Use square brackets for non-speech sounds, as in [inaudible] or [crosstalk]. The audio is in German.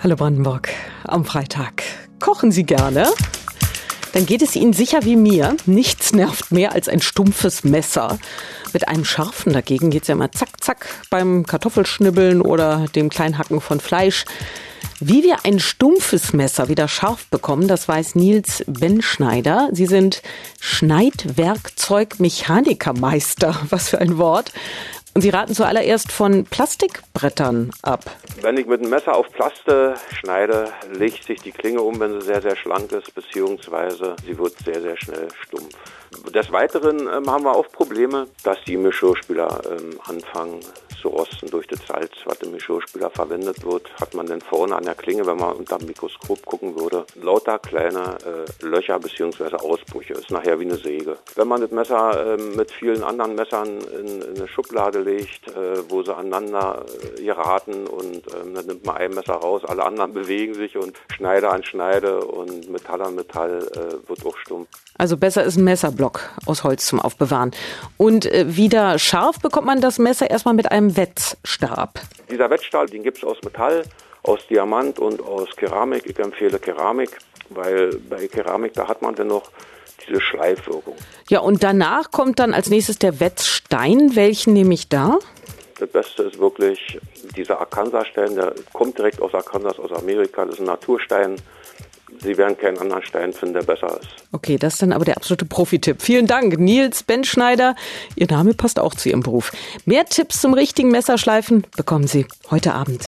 Hallo Brandenburg, am Freitag. Kochen Sie gerne? Dann geht es Ihnen sicher wie mir. Nichts nervt mehr als ein stumpfes Messer. Mit einem scharfen dagegen geht es ja immer zack, zack beim Kartoffelschnibbeln oder dem Kleinhacken von Fleisch. Wie wir ein stumpfes Messer wieder scharf bekommen, das weiß Nils Benschneider. Sie sind Schneidwerkzeugmechanikermeister. Was für ein Wort. Und Sie raten zuallererst von Plastikbrettern ab. Wenn ich mit dem Messer auf Plaste schneide, legt sich die Klinge um, wenn sie sehr, sehr schlank ist, beziehungsweise sie wird sehr, sehr schnell stumpf. Des Weiteren ähm, haben wir auch Probleme, dass die Mischurspüler ähm, anfangen zu rosten durch das Salz, was im Geschirrspüler verwendet wird, hat man dann vorne an der Klinge, wenn man unter dem Mikroskop gucken würde, lauter kleine äh, Löcher bzw. Ausbrüche. Ist nachher wie eine Säge. Wenn man das Messer äh, mit vielen anderen Messern in, in eine Schublade legt, äh, wo sie aneinander äh, geraten und ähm, dann nimmt man ein Messer raus, alle anderen [laughs] bewegen sich und Schneide an Schneide und Metall an Metall äh, wird auch stumpf. Also besser ist ein Messerblock aus Holz zum Aufbewahren. Und äh, wieder scharf bekommt man das Messer erstmal mit einem Wettstab. Dieser Wettstahl, den gibt es aus Metall, aus Diamant und aus Keramik. Ich empfehle Keramik, weil bei Keramik, da hat man dann noch diese Schleifwirkung. Ja, und danach kommt dann als nächstes der Wetzstein. Welchen nehme ich da? Das Beste ist wirklich dieser Arkansas-Stein, der kommt direkt aus Arkansas, aus Amerika. Das ist ein Naturstein. Sie werden keinen anderen Stein finden, der besser ist. Okay, das ist dann aber der absolute Profi-Tipp. Vielen Dank, Nils Benschneider. Ihr Name passt auch zu Ihrem Beruf. Mehr Tipps zum richtigen Messerschleifen bekommen Sie heute Abend.